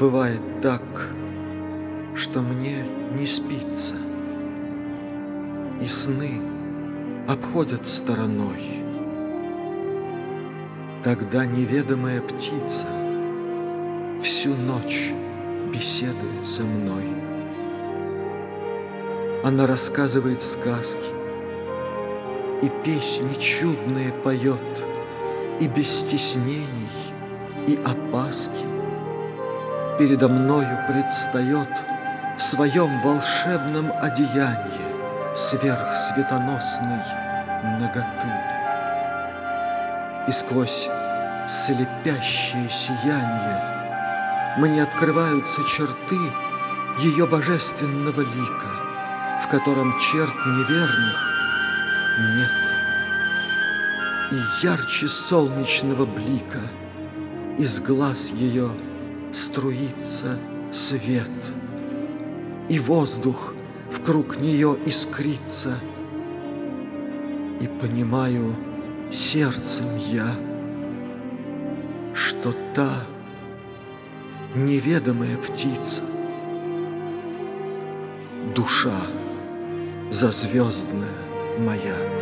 Бывает так, что мне не спится, И сны обходят стороной. Тогда неведомая птица Всю ночь беседует со мной. Она рассказывает сказки, И песни чудные поет, И без стеснений, и опаски Передо мною предстает в своем волшебном одеянии сверхсветоносной ноготы. И сквозь слепящее сияние мне открываются черты ее божественного лика, в котором черт неверных нет. И ярче солнечного блика из глаз ее струится свет, и воздух вокруг нее искрится, и понимаю сердцем я, что та неведомая птица, душа зазвездная моя.